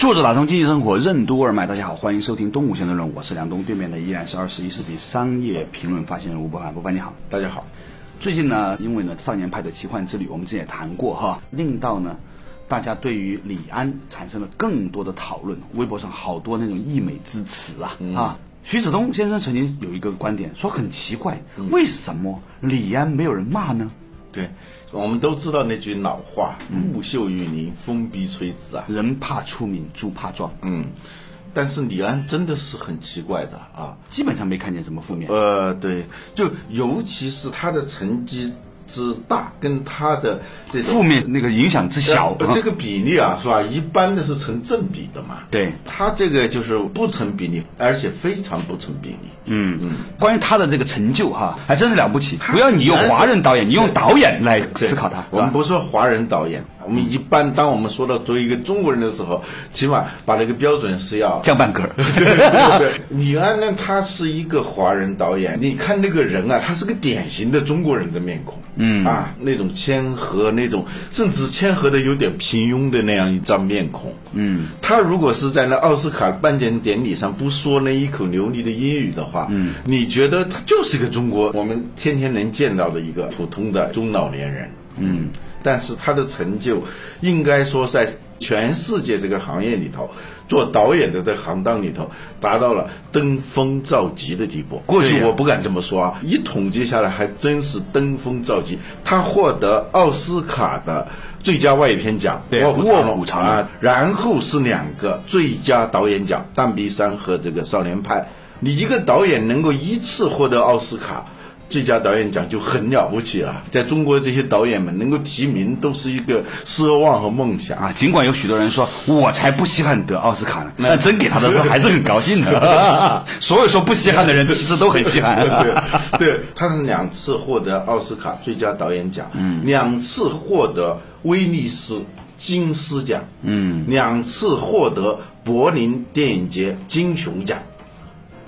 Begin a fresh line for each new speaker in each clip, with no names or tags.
作者打通经济生活任督二脉，大家好，欢迎收听《东吴相对论》，我是梁东，对面的依然是二十一世纪商业评论发行人吴伯凡，伯凡你好，
大家好。
最近呢，因为呢少年派的奇幻之旅，我们之前也谈过哈，令到呢大家对于李安产生了更多的讨论，微博上好多那种溢美之词啊、啊。徐子东先生曾经有一个观点，说很奇怪，为什么李安没有人骂呢？
对，我们都知道那句老话“木秀于林，风必摧之”啊。
人怕出名，猪怕壮，
嗯，但是李安真的是很奇怪的啊。
基本上没看见什么负面。
呃，对，就尤其是他的成绩之大，跟他的这种
负面那个影响之小，
呃这个比例啊，是吧？一般的是成正比的嘛。
对
他这个就是不成比例，而且非常不成比例。
嗯嗯，关于他的这个成就哈，还真是了不起。不要你用华人导演，你用导演来思考他。
我们不说华人导演，我们一般当我们说到作为一个中国人的时候，起码把那个标准是要
降半格儿。
对 对，李安呢，他是一个华人导演，你看那个人啊，他是个典型的中国人的面孔，嗯。啊，那种谦和，那种甚至谦和的有点平庸的那样一张面孔，嗯，他如果是在那奥斯卡颁奖典礼上不说那一口流利的英语的话，嗯，你觉得他就是个中国我们天天能见到的一个普通的中老年人，嗯，但是他的成就应该说在全世界这个行业里头。做导演的这行当里头，达到了登峰造极的地步。过去我不敢这么说啊，一统计下来还真是登峰造极。他获得奥斯卡的最佳外语片奖《卧虎
藏龙
啊，然后是两个最佳导演奖，《断臂山》和这个《少年派》。你一个导演能够一次获得奥斯卡。最佳导演奖就很了不起了，在中国这些导演们能够提名都是一个奢望和梦想
啊，尽管有许多人说我才不稀罕得奥斯卡呢，那真给他的时候还是很高兴的。所有说不稀罕的人其实都很稀罕。
对，对，他是两次获得奥斯卡最佳导演奖，嗯，两次获得威尼斯金狮奖，嗯，两次获得柏林电影节金熊奖。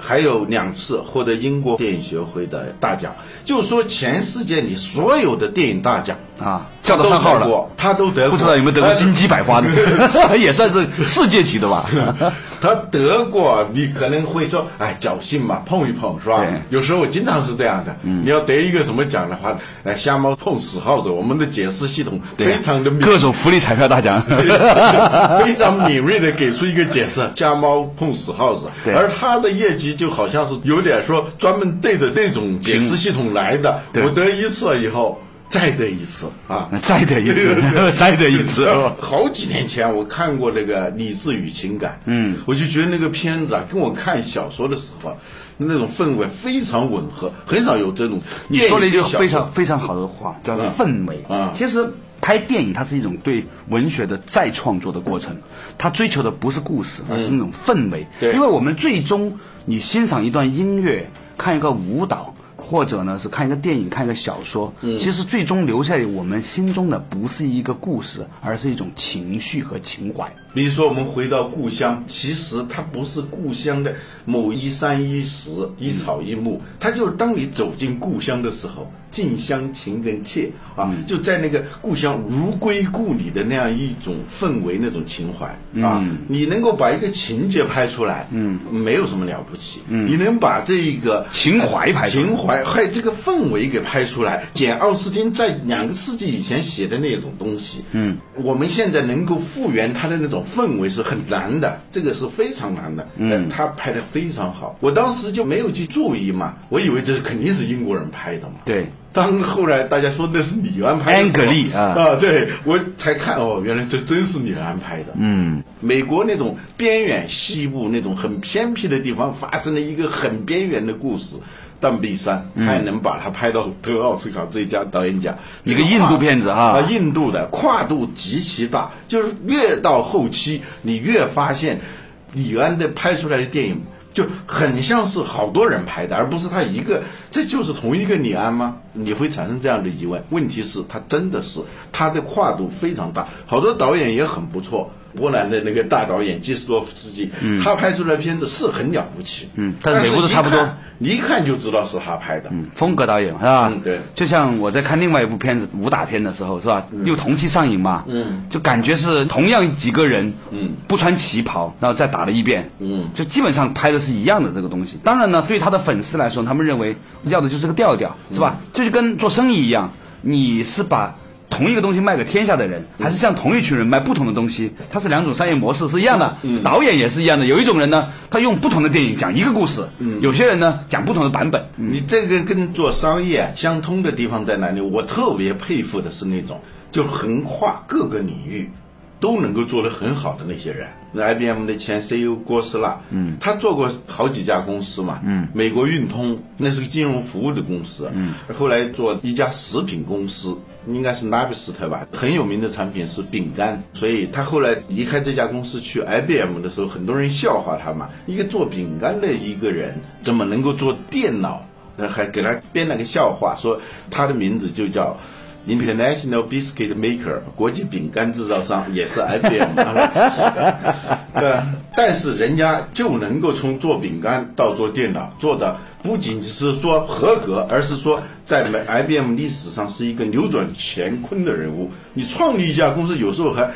还有两次获得英国电影学会的大奖，就说全世界里所有的电影大奖
啊，叫得上号了，
他都得过，
不知道有没有得过金鸡百花的，也算是世界级的吧。
他得过，你可能会说，哎，侥幸嘛，碰一碰是吧？有时候我经常是这样的。你要得一个什么奖的话，哎，瞎猫碰死耗子，我们的解释系统非常的敏
各种福利彩票大奖，
非常敏锐的给出一个解释，瞎猫碰死耗子。而他的业绩就好像是有点说专门对着这种解释系统来的。我得一次以后。再得一次啊！
再得一次，再得一次。
好几年前我看过那个《理智与情感》，嗯，我就觉得那个片子啊，跟我看小说的时候那种氛围非常吻合，很少有这种。
你说了一句非常非常好的话，叫氛围啊。其实拍电影它是一种对文学的再创作的过程，它追求的不是故事，而是那种氛围。
对，
因为我们最终你欣赏一段音乐，看一个舞蹈。或者呢是看一个电影，看一个小说，其实最终留在我们心中的不是一个故事，而是一种情绪和情怀。
比如说，我们回到故乡，其实它不是故乡的某一山一石一草一木，它就是当你走进故乡的时候，近乡情更怯啊，就在那个故乡如归故里的那样一种氛围，那种情怀啊，你能够把一个情节拍出来，嗯，没有什么了不起，嗯，你能把这一个
情怀拍
情怀还有这个氛围给拍出来，简奥斯汀在两个世纪以前写的那种东西，嗯，我们现在能够复原他的那种。氛围是很难的，这个是非常难的。嗯，他拍的非常好，我当时就没有去注意嘛，我以为这是肯定是英国人拍的嘛。
对，
当后来大家说那是李安拍的，
安格利啊
啊，对我才看哦，原来这真是李安拍的。嗯，美国那种边远西部那种很偏僻的地方发生了一个很边缘的故事。断臂山》，还能把它拍到得奥斯卡最佳导演奖。
一个印度片子哈
啊，印度的跨度极其大，就是越到后期，你越发现李安的拍出来的电影就很像是好多人拍的，而不是他一个。这就是同一个李安吗？你会产生这样的疑问。问题是，他真的是他的跨度非常大，好多导演也很不错。波兰的那个大导演基斯多夫斯基，他拍出来片子是很了不起，
嗯，
但
是每部都差不多，
你一看就知道是他拍的，
嗯，风格导演是吧？
嗯，对。
就像我在看另外一部片子武打片的时候，是吧？又同期上映嘛，
嗯，
就感觉是同样几个人，
嗯，
不穿旗袍，然后再打了一遍，
嗯，
就基本上拍的是一样的这个东西。当然呢，对他的粉丝来说，他们认为要的就是个调调，是吧？这就跟做生意一样，你是把。同一个东西卖给天下的人，还是向同一群人卖不同的东西，它是两种商业模式是一样的。导演也是一样的，有一种人呢，他用不同的电影讲一个故事；有些人呢，讲不同的版本。
你这个跟做商业相通的地方在哪里？我特别佩服的是那种就横跨各个领域都能够做得很好的那些人。IBM 的前 CEO 郭士纳，嗯，他做过好几家公司嘛，嗯，美国运通那是个金融服务的公司，嗯，后来做一家食品公司。应该是拉比斯特吧，很有名的产品是饼干，所以他后来离开这家公司去 IBM 的时候，很多人笑话他嘛，一个做饼干的一个人怎么能够做电脑？还给他编了个笑话，说他的名字就叫 International Biscuit Maker，国际饼干制造商，也是 IBM。对，但是人家就能够从做饼干到做电脑，做的。不仅仅是说合格，而是说在 IBM 历史上是一个扭转乾坤的人物。你创立一家公司，有时候还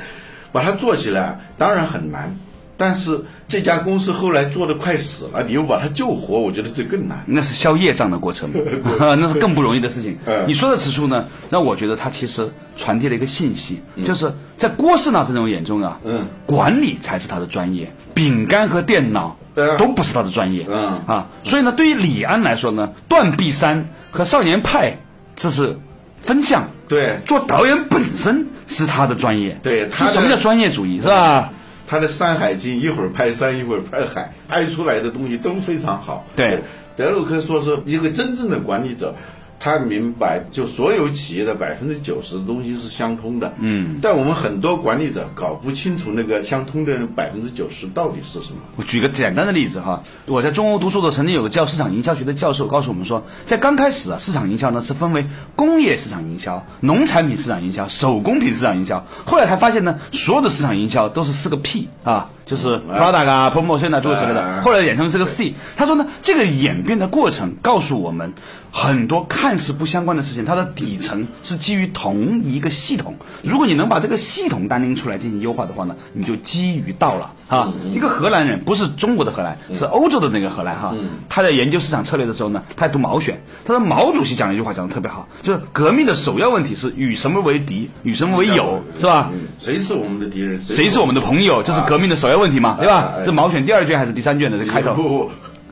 把它做起来，当然很难。但是这家公司后来做的快死了，你又把它救活，我觉得这更难。
那是消业障的过程，那是更不容易的事情。你说的此处呢，那我觉得他其实传递了一个信息，就是在郭士纳这种眼中啊，
嗯，
管理才是他的专业，饼干和电脑。都不是他的专业，
嗯。
啊，所以呢，对于李安来说呢，《断臂山》和《少年派》这是分项，
对，
做导演本身是他的专业，
对，他
什么叫专业主义是吧？
他的《山海经》一会儿拍山，一会儿拍海，拍出来的东西都非常好。
对，
德鲁克说是一个真正的管理者。他明白，就所有企业的百分之九十的东西是相通的。
嗯，
但我们很多管理者搞不清楚那个相通的百分之九十到底是什么。
我举个简单的例子哈，我在中欧读书的，曾经有个叫市场营销学的教授告诉我们说，在刚开始啊，市场营销呢是分为工业市场营销、农产品市场营销、手工品市场营销。后来才发现呢，所有的市场营销都是四个 P 啊。就是 product 啊，promotion 啊，诸如此类的，后来演成这个 C。他说呢，这个演变的过程告诉我们，很多看似不相关的事情，它的底层是基于同一个系统。如果你能把这个系统单拎出来进行优化的话呢，你就基于到了啊。一个荷兰人，不是中国的荷兰，是欧洲的那个荷兰哈。他在研究市场策略的时候呢，他在读毛选。他说毛主席讲了一句话，讲的特别好，就是革命的首要问题是与什么为敌，与什么为友，是吧？
谁是我们的敌人？
谁是我们的朋友？这是革命的首要。问题嘛，对吧？这毛选第二卷还是第三卷的这开头？
不，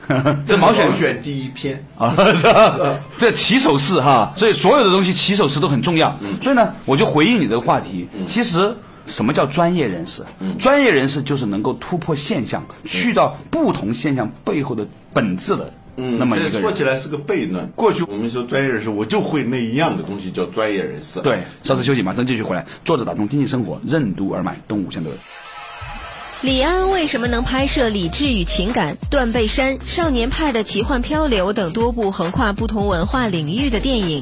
这毛选
选第一篇
啊，这起手式哈，所以所有的东西起手式都很重要。所以呢，我就回应你这个话题。其实什么叫专业人士？专业人士就是能够突破现象，去到不同现象背后的本质的。
嗯，
那么一个
说起来是个悖论。过去我们说专业人士，我就会那一样的东西叫专业人士。
对，稍事休息，马上继续回来。坐着打通经济生活，任督二脉，东吴相对论。
李安为什么能拍摄理智与情感、断背山、少年派的奇幻漂流等多部横跨不同文化领域的电影？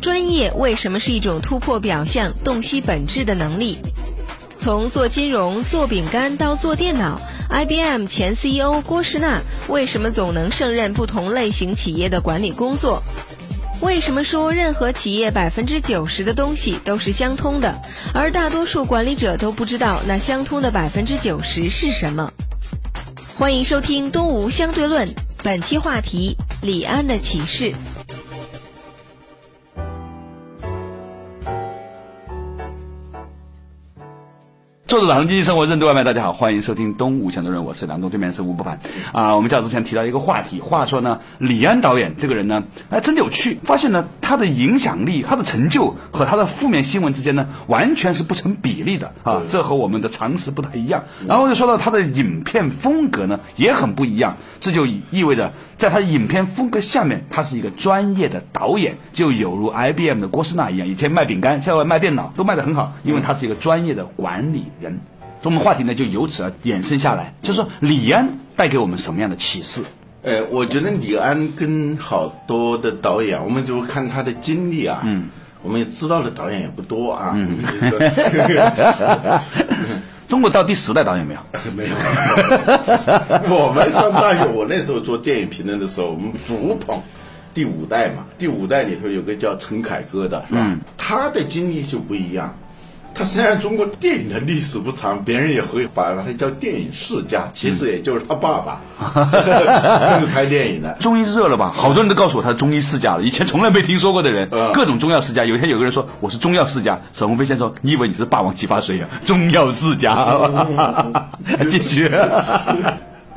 专业为什么是一种突破表象、洞悉本质的能力？从做金融、做饼干到做电脑，IBM 前 CEO 郭士纳为什么总能胜任不同类型企业的管理工作？为什么说任何企业百分之九十的东西都是相通的，而大多数管理者都不知道那相通的百分之九十是什么？欢迎收听《东吴相对论》，本期话题：李安的启示。
作者打通经济生活任督外卖，大家好，欢迎收听《东吴强的人》，我是梁东，对面是吴不凡啊。我们较之前提到一个话题，话说呢，李安导演这个人呢，哎，真的有趣，发现呢，他的影响力、他的成就和他的负面新闻之间呢，完全是不成比例的啊，这和我们的常识不太一样。然后就说到他的影片风格呢，也很不一样，这就意味着在他的影片风格下面，他是一个专业的导演，就有如 IBM 的郭士纳一样，以前卖饼干，现在卖电脑，都卖得很好，因为他是一个专业的管理。人，我们话题呢就由此而衍生下来，就是说李安带给我们什么样的启示？
呃，我觉得李安跟好多的导演，我们就看他的经历啊，嗯，我们也知道的导演也不多啊。嗯，
中国到第十代导演没有？
没有。我们上大学，我那时候做电影评论的时候，我们主捧第五代嘛。第五代里头有个叫陈凯歌的，是吧？他的经历就不一样。他虽然中国电影的历史不长，别人也会把他叫电影世家，其实也就是他爸爸 拍电影的。
中医热了吧？好多人都告诉我他是中医世家了，以前从来没听说过的人，各种中药世家。有一天有个人说我是中药世家，沈鸿飞先说你以为你是霸王激发水啊？中药世家，继续。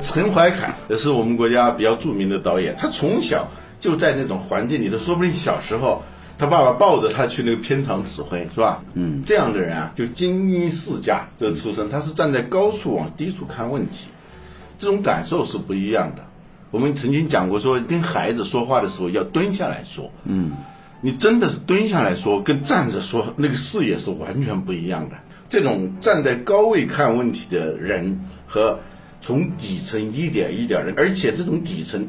陈怀凯也是我们国家比较著名的导演，他从小就在那种环境里头，说不定小时候。他爸爸抱着他去那个片场指挥，是吧？嗯，这样的人啊，就精英世家的出身，他是站在高处往低处看问题，这种感受是不一样的。我们曾经讲过，说跟孩子说话的时候要蹲下来说。嗯，你真的是蹲下来说，跟站着说，那个视野是完全不一样的。这种站在高位看问题的人，和从底层一点一点的，而且这种底层。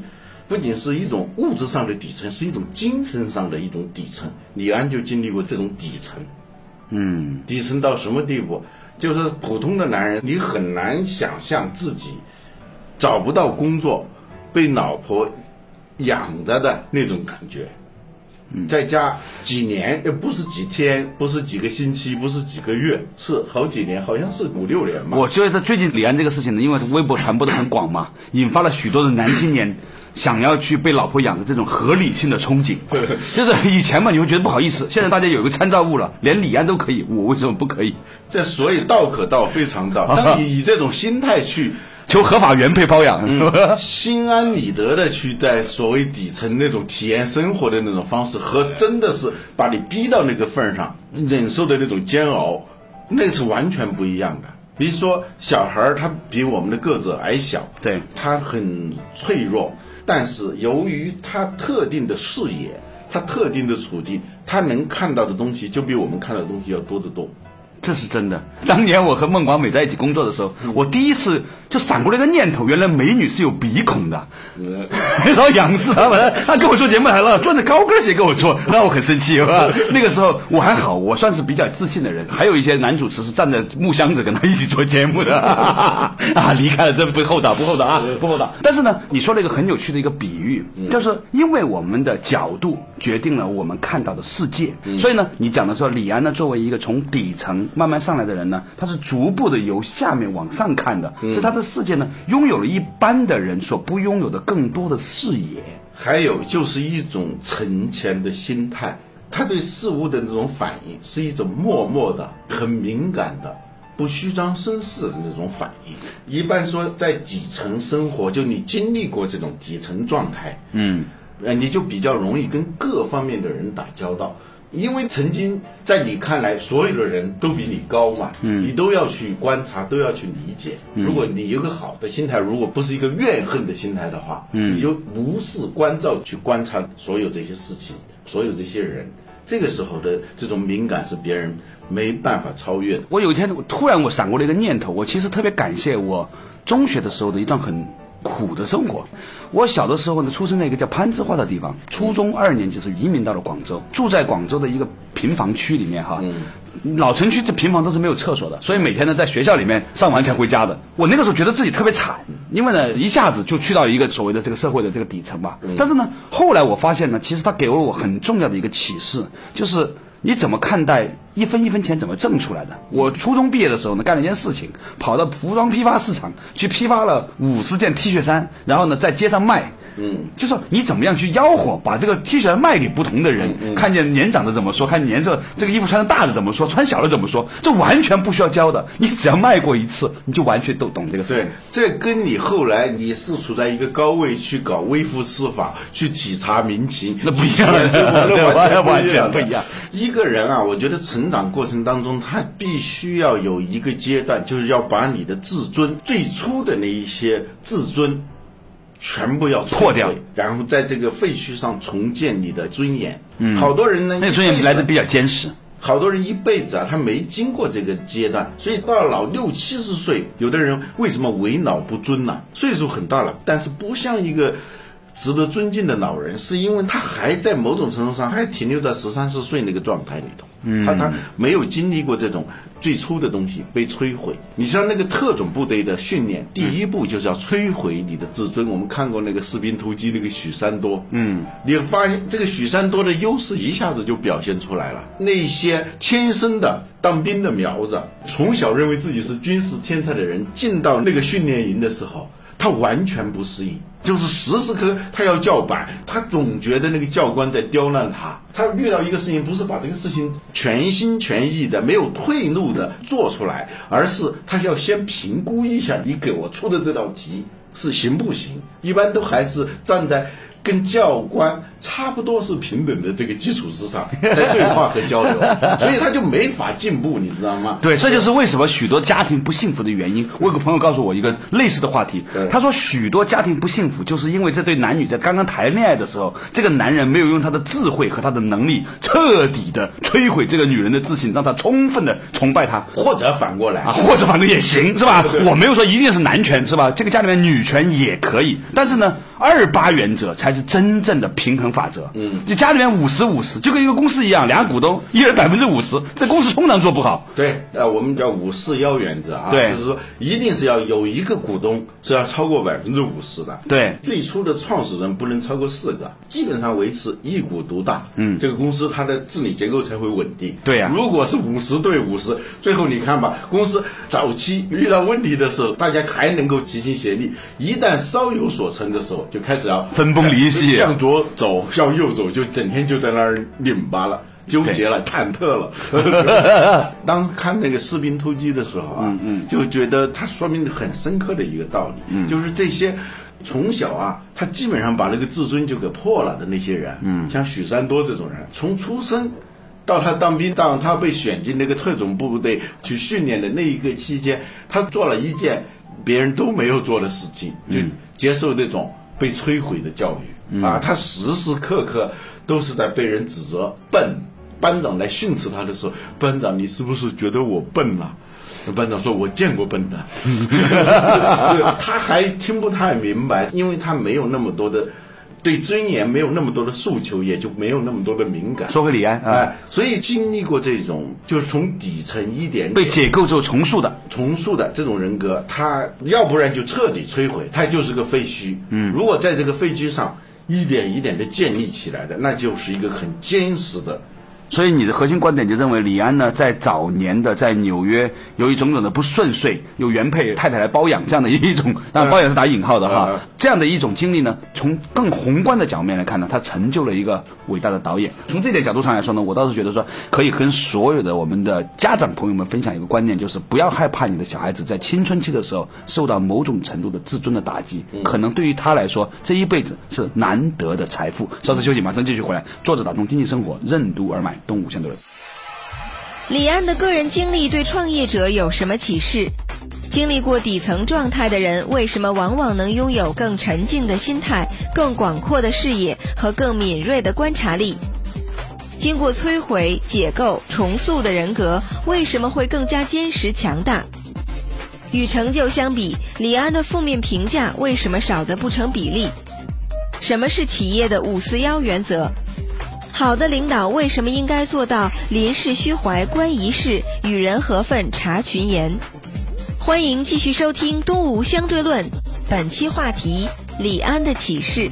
不仅是一种物质上的底层，是一种精神上的一种底层。李安就经历过这种底层，嗯，底层到什么地步？就是普通的男人，你很难想象自己找不到工作，被老婆养着的那种感觉。在家几年，又不是几天，不是几个星期，不是几个月，是好几年，好像是五六年吧。
我觉得最近李安这个事情呢，因为微博传播的很广嘛，引发了许多的男青年。想要去被老婆养的这种合理性的憧憬，就是以前嘛，你会觉得不好意思。现在大家有一个参照物了，连李安都可以，我为什么不可以？
这所以道可道非常道。当你以这种心态去
求合法原配包养，
心安理得的去在所谓底层那种体验生活的那种方式，和真的是把你逼到那个份儿上忍受的那种煎熬，那是完全不一样的。比如说小孩儿，他比我们的个子矮小，
对
他很脆弱。但是由于他特定的视野，他特定的处境，他能看到的东西就比我们看到的东西要多得多。
这是真的。当年我和孟广美在一起工作的时候，我第一次就闪过了一个念头：原来美女是有鼻孔的。然后仰视她，她跟我做节目来了，穿着高跟鞋跟我做，让我很生气，是吧？那个时候我还好，我算是比较自信的人。还有一些男主持是站在木箱子跟他一起做节目的。啊，离开了，真不厚道，不厚道啊，不厚道。但是呢，你说了一个很有趣的一个比喻，就是因为我们的角度决定了我们看到的世界。所以呢，你讲的说李安呢，作为一个从底层。慢慢上来的人呢，他是逐步的由下面往上看的，所以他的世界呢，拥有了一般的人所不拥有的更多的视野。
还有就是一种沉潜的心态，他对事物的那种反应是一种默默的、很敏感的、不虚张声势的那种反应。一般说，在底层生活，就你经历过这种底层状态，嗯，呃，你就比较容易跟各方面的人打交道。因为曾经在你看来，所有的人都比你高嘛，嗯，你都要去观察，都要去理解。如果你有个好的心态，如果不是一个怨恨的心态的话，嗯，你就无视关照去观察所有这些事情，所有这些人，这个时候的这种敏感是别人没办法超越的。
我有一天，突然我闪过了一个念头，我其实特别感谢我中学的时候的一段很。苦的生活。我小的时候呢，出生在一个叫攀枝花的地方。初中二年级是移民到了广州，住在广州的一个平房区里面哈。老城区的平房都是没有厕所的，所以每天呢在学校里面上完才回家的。我那个时候觉得自己特别惨，因为呢一下子就去到一个所谓的这个社会的这个底层吧。但是呢，后来我发现呢，其实他给了我很重要的一个启示，就是。你怎么看待一分一分钱怎么挣出来的？我初中毕业的时候呢，干了一件事情，跑到服装批发市场去批发了五十件 T 恤衫，然后呢在街上卖，嗯，就是你怎么样去吆喝，把这个 T 恤卖给不同的人，看见年长的怎么说，看见年色这个衣服穿的大的怎么说，穿小的怎么说，这完全不需要教的，你只要卖过一次，你就完全都懂这个事情
对。，这跟你后来你是处在一个高位去搞微服私访，去体察民情，
那不一样对
那 完全不
一样。
一个人啊，我觉得成长过程当中，他必须要有一个阶段，就是要把你的自尊最初的那一些自尊。全部要
破掉，
然后在这个废墟上重建你的尊严。嗯，好多人呢，
那个尊严来的比较坚实。
好多人一辈子啊，他没经过这个阶段，所以到老六七十岁，有的人为什么为老不尊呢、岁数很大了，但是不像一个值得尊敬的老人，是因为他还在某种程度上还停留在十三四岁那个状态里头。嗯，他他没有经历过这种最初的东西被摧毁。你像那个特种部队的训练，第一步就是要摧毁你的自尊。我们看过那个士兵突击那个许三多，嗯，你发现这个许三多的优势一下子就表现出来了。那些天生的当兵的苗子，从小认为自己是军事天才的人，进到那个训练营的时候，他完全不适应。就是时时刻他要叫板，他总觉得那个教官在刁难他。他遇到一个事情，不是把这个事情全心全意的、没有退路的做出来，而是他要先评估一下你给我出的这道题是行不行。一般都还是站在跟教官差不多是平等的这个基础之上 在对话和交流，所以他就没法进步，你知道吗？
对，这就是为什么许多家庭不幸福的原因。我有个朋友告诉我一个类似的话题，他说许多家庭不幸福，就是因为这对男女在刚刚谈恋爱的时候，这个男人没有用他的智慧和他的能力彻底的摧毁这个女人的自信，让她充分的崇拜他。
或者反过来
啊，或者反正也行，是吧？我没有说一定是男权，是吧？这个家里面女权也可以，但是呢，二八原则才是真正的平衡法则。嗯，就家里面五十五十，就跟一个公司一样，俩股东一人百分之五十，这公司通常做不好。
对，呃，我们叫五四幺原则啊，
对。
就是说一定是要有一个股东是要超过百分之五十的，
对。
最初的创始人不能超过四个，基本上维持一股独大，嗯，这个公司它的治理结构才会稳定。
对呀。
如果是五十对五十，最后你看吧，公司早期遇到问题的时候，大家还能够齐心协力，一旦稍有所成的时候，就开始要
分崩离析。
向左走，向右走，就整天就在那儿拧巴了。纠结了，忐忑了。当看那个士兵突击的时候啊，嗯就觉得他说明很深刻的一个道理，嗯，就是这些从小啊，他基本上把那个自尊就给破了的那些人，嗯，像许三多这种人，从出生到他当兵，到他被选进那个特种部队去训练的那一个期间，他做了一件别人都没有做的事情，就接受那种被摧毁的教育、啊，他时时刻刻都是在被人指责笨。班长来训斥他的时候，班长，你是不是觉得我笨了、班长说：“我见过笨的。”他还听不太明白，因为他没有那么多的对尊严，没有那么多的诉求，也就没有那么多的敏感。
说回李安啊，
哎，所以经历过这种，就是从底层一点点
被解构之后重塑的，
重塑的这种人格，他要不然就彻底摧毁，他就是个废墟。嗯，如果在这个废墟上一点一点的建立起来的，那就是一个很坚实的。
所以你的核心观点就认为李安呢，在早年的在纽约，由于种种的不顺遂，有原配太太来包养这样的一种，那包养是打引号的哈，
嗯
这样的一种经历呢，从更宏观的角面来看呢，他成就了一个伟大的导演。从这点角度上来说呢，我倒是觉得说，可以跟所有的我们的家长朋友们分享一个观念，就是不要害怕你的小孩子在青春期的时候受到某种程度的自尊的打击，可能对于他来说，这一辈子是难得的财富。稍事休息，马上继续回来。作者打通经济生活，任督二脉，东五千多人。
李安的个人经历对创业者有什么启示？经历过底层状态的人，为什么往往能拥有更沉静的心态、更广阔的视野和更敏锐的观察力？经过摧毁、解构、重塑的人格，为什么会更加坚实强大？与成就相比，李安的负面评价为什么少得不成比例？什么是企业的五四幺原则？好的领导为什么应该做到临事虚怀、观一事、与人和分、察群言？欢迎继续收听《东吴相对论》，本期话题：李安的启示。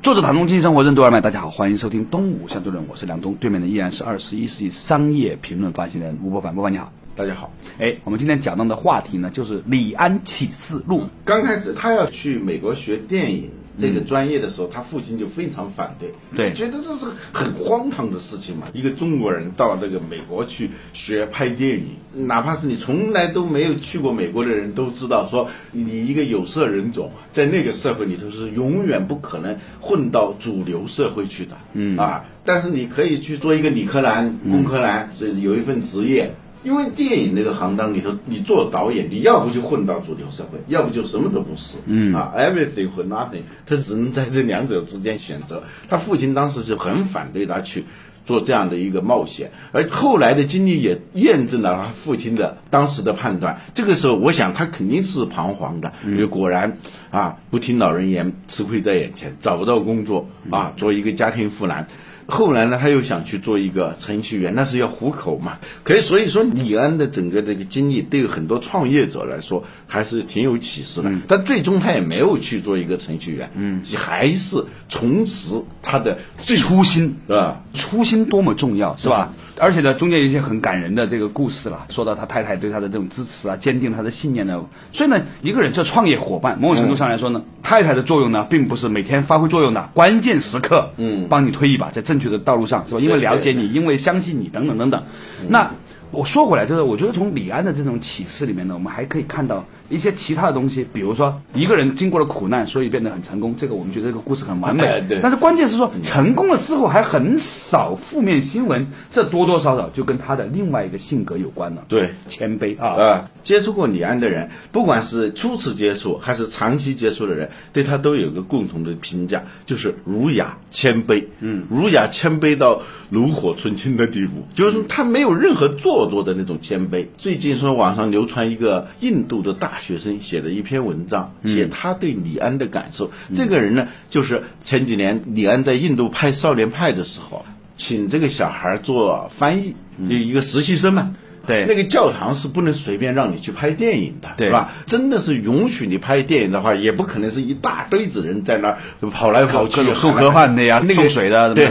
作者唐东经济生活任督二脉，大家好，欢迎收听东吴相对论，我是梁东，对面的依然是二十一世纪商业评论发行人吴伯凡，伯凡你好。
大家好。
哎，我们今天讲到的话题呢，就是李安启示录。
刚开始他要去美国学电影这个专业的时候，他父亲就非常反对，
对
觉得这是很荒唐的事情嘛。一个中国人到那个美国去学拍电影，哪怕是你从来都没有去过美国的人都知道，说你一个有色人种在那个社会里头是永远不可能混到主流社会去的，嗯啊，但是你可以去做一个理科男、工科男，是有一份职业。因为电影那个行当里头，你做导演，你要不就混到主流社会，要不就什么都不是。嗯啊，everything 或 nothing，他只能在这两者之间选择。他父亲当时就很反对他去做这样的一个冒险，而后来的经历也验证了他父亲的当时的判断。这个时候，我想他肯定是彷徨的，因为果然啊，不听老人言，吃亏在眼前，找不到工作啊，做一个家庭妇男。后来呢，他又想去做一个程序员，那是要糊口嘛。可以，所以说李安的整个这个经历，对于很多创业者来说还是挺有启示的。但最终他也没有去做一个程序员，嗯，还是重拾他的最
初心
是吧？
初心多么重要，是吧？而且呢，中间有一些很感人的这个故事了，说到他太太对他的这种支持啊，坚定他的信念呢。所以呢，一个人做创业伙伴，某种程度上来说呢，太太的作用呢，并不是每天发挥作用的，关键时刻，嗯，帮你推一把，在正确的道路上，是吧？因为了解你，因为相信你，等等等等。那我说回来，就是我觉得从李安的这种启示里面呢，我们还可以看到一些其他的东西，比如说一个人经过了苦难，所以变得很成功，这个我们觉得这个故事很完美。
对。
但是关键是说，成功了之后还很少负面新闻，这多多少少就跟他的另外一个性格有关了。
对，
谦卑啊。
啊，接触过李安的人，不管是初次接触还是长期接触的人，对他都有个共同的评价，就是儒雅谦卑。嗯，儒雅谦卑到炉火纯青的地步，就是他没有任何做作的那种谦卑。最近说网上流传一个印度的大学生写的一篇文章，写他对李安的感受。这个人呢，就是前几年李安在印度拍《少年派》的时候，请这个小孩做翻译，就一个实习生嘛。
对
那个教堂是不能随便让你去拍电影的，
对
是吧？真的是允许你拍电影的话，也不可能是一大堆子人在那儿跑来跑去
各种送盒饭的呀
那个
送水的
对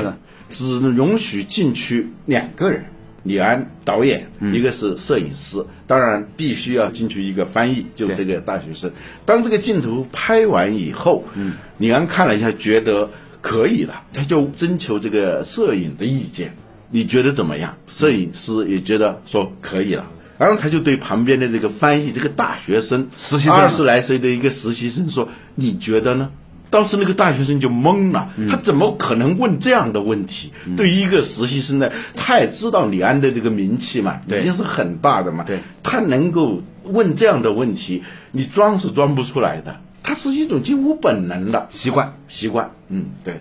只允许进去两个人。李安导演，一个是摄影师，当然必须要进去一个翻译，就这个大学生。当这个镜头拍完以后，嗯，李安看了一下，觉得可以了，他就征求这个摄影的意见，你觉得怎么样？摄影师也觉得说可以了。然后他就对旁边的这个翻译，这个大学生，
实习生
二十来岁的一个实习生说：“你觉得呢？”当时那个大学生就懵了，
嗯。
他怎么可能问这样的问题？对于一个实习生呢，他也知道李安的这个名气嘛，已经是很大的嘛，
对，
他能够问这样的问题，你装是装不出来的，他是一种近乎本能的
习惯。
习惯，嗯，对，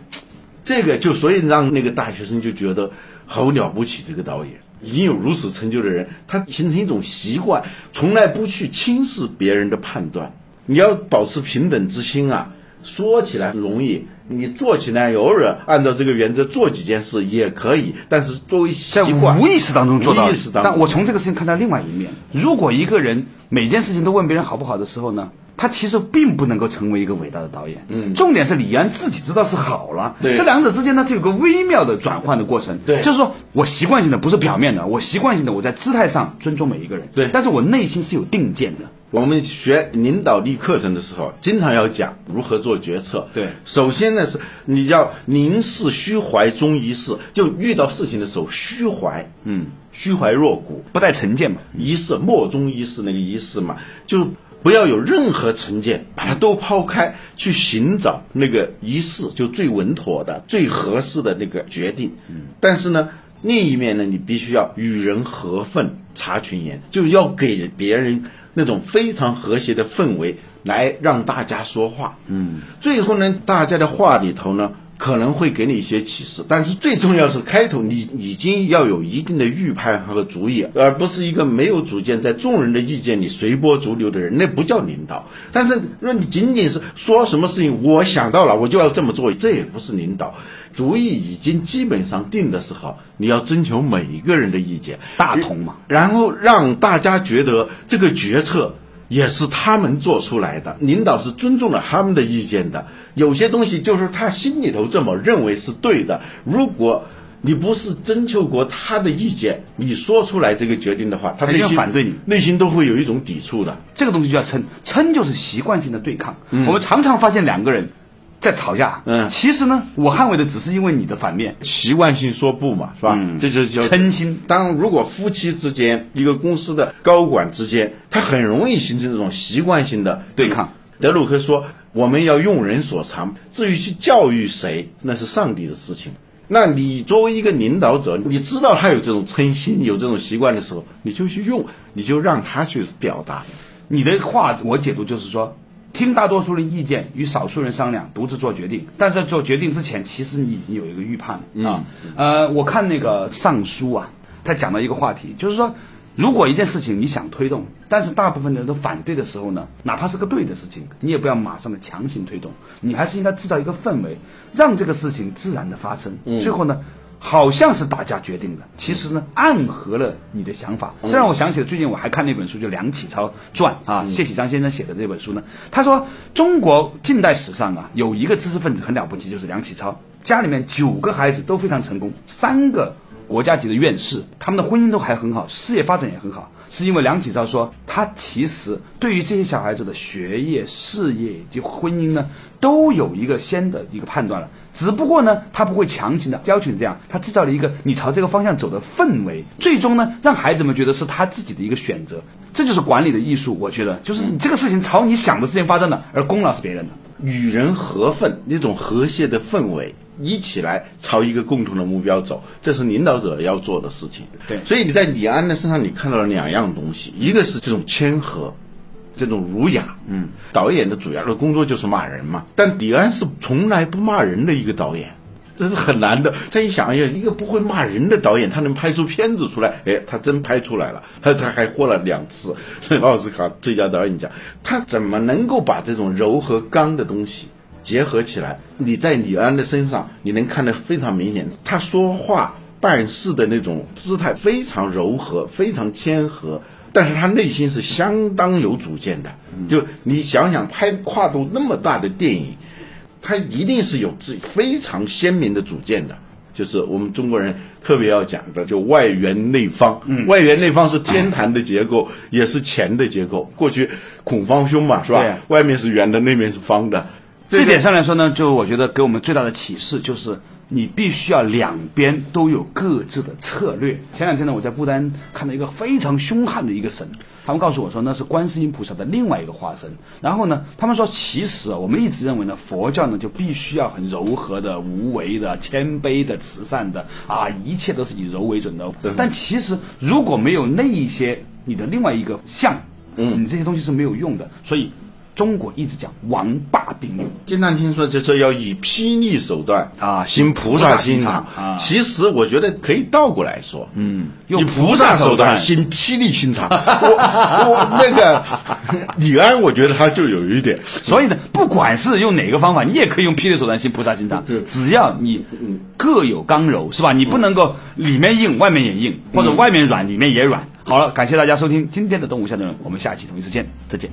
这个就所以让那个大学生就觉得好了不起，这个导演。已经有如此成就的人，他形成一种习惯，从来不去轻视别人的判断。你要保持平等之心啊，说起来容易，你做起来偶尔按照这个原则做几件事也可以，但是作为习
在
惯，
无意识当中做到
无意识当中。
但我从这个事情看到另外一面，如果一个人每件事情都问别人好不好的时候呢，他其实并不能够成为一个伟大的导演。
嗯。
重点是李安自己知道是好了，
对。
这两者之间呢，就有个微妙的转换的过程。
对。
就是说我习惯性的不是表面的，我习惯性的我在姿态上尊重每一个人，
对。
但是我内心是有定见的。
我们学领导力课程的时候，经常要讲如何做决策。
对
首先呢是你要宁事虚怀终一事，就遇到事情的时候虚怀，嗯，虚怀若谷，
不带成见嘛，
一事莫衷一事那个一事嘛，就不要有任何成见，把它都抛开，去寻找那个一事就最稳妥的、最合适的那个决定。嗯，但是呢。另一面呢，你必须要与人合分，察群言，就要给别人那种非常和谐的氛围，来让大家说话。嗯，最后呢，大家的话里头呢，可能会给你一些启示，但是最重要是开头你已经要有一定的预判和主意，而不是一个没有主见，在众人的意见里随波逐流的人，那不叫领导。但是若你仅仅是说什么事情，我想到了，我就要这么做，这也不是领导。主意已经基本上定的时候，你要征求每一个人的意见，
大同嘛。
然后让大家觉得这个决策也是他们做出来的，领导是尊重了他们的意见的。有些东西就是他心里头这么认为是对的，如果你不是征求过他的意见，你说出来这个决定的话，他内心
反对你
内心都会有一种抵触的。
这个东西就叫嗔，嗔就是习惯性的对抗。
嗯
我们常常发现两个人在吵架，
嗯
其实呢，我捍卫的只是因为你的反面，
习惯性说不嘛，是吧？
嗯
这就叫
嗔心。
当如果夫妻之间，一个公司的高管之间，他很容易形成这种习惯性的
对抗。
德鲁克说：“我们要用人所长，至于去教育谁，那是上帝的事情。那你作为一个领导者，你知道他有这种嗔心、有这种习惯的时候，你就去用，你就让他去表达。
你的话我解读就是说，听大多数人意见，与少数人商量，独自做决定。但是在做决定之前，其实你已经有一个预判了啊。呃，我看那个《尚书》啊，他讲到一个话题，就是说，如果一件事情你想推动，但是大部分的人都反对的时候呢，哪怕是个对的事情，你也不要马上的强行推动，你还是应该制造一个氛围，让这个事情自然的发生。最后呢。好像是大家决定的，其实呢暗合了你的想法。这让我想起了最近我还看那本书，就《梁启超传》啊，谢启章先生写的这本书呢。他说，中国近代史上啊，有一个知识分子很了不起，就是梁启超，家里面九个孩子都非常成功，三个国家级的院士，他们的婚姻都还很好，事业发展也很好。是因为梁启超说，他其实对于这些小孩子的学业、事业以及婚姻呢，都有一个先的一个判断了。只不过呢，他不会强行的要求你这样，他制造了一个你朝这个方向走的氛围，最终呢，让孩子们觉得是他自己的一个选择。这就是管理的艺术，我觉得就是你这个事情朝你想的事情发展的，而功劳是别人的。
与人和愤，那种和谐的氛围，一起来朝一个共同的目标走，这是领导者要做的事情。
对
所以你在李安的身上，你看到了两样东西，一个是这种谦和。这种儒雅，嗯，导演的主要的工作就是骂人嘛。但李安是从来不骂人的一个导演，这是很难的。再一想，哎呀，一个不会骂人的导演，他能拍出片子出来，哎，他真拍出来了。他他还获了两次 奥斯卡最佳导演奖。他怎么能够把这种柔和刚的东西结合起来？你在李安的身上，你能看得非常明显，他说话办事的那种姿态非常柔和，非常谦和。但是他内心是相当有主见的，就你想想，拍跨度那么大的电影，他一定是有自己非常鲜明的主见的。就是我们中国人特别要讲的，就外圆内方。外圆内方是天坛的结构，也是钱的结构。过去孔方兄嘛，是吧？
对
外面是圆的，内面是方的。
这点上来说呢，就我觉得给我们最大的启示就是，你必须要两边都有各自的策略。前两天呢，我在不丹看到一个非常凶悍的一个神，他们告诉我说那是观世音菩萨的另外一个化身。然后呢，他们说其实啊，我们一直认为呢，佛教呢就必须要很柔和的、无为的、谦卑的、慈善的啊，一切都是以柔为准的。但其实如果没有那一些你的另外一个像，嗯，你这些东西是没有用的。所以中国一直讲王霸并用。
经常听说就是要以霹雳手段
啊
行菩萨心
肠
其实我觉得可以倒过来说，
嗯
以
用
菩萨手段行霹雳心肠。我我那个 李安，我觉得他就有一点，
所以呢，不管是用哪个方法，你也可以用霹雳手段行菩萨心肠，只要你各有刚柔，是吧？你不能够里面硬，外面也硬，或者外面软，里面也软。好了，感谢大家收听今天的动物相对论，我们下期同一时间再见。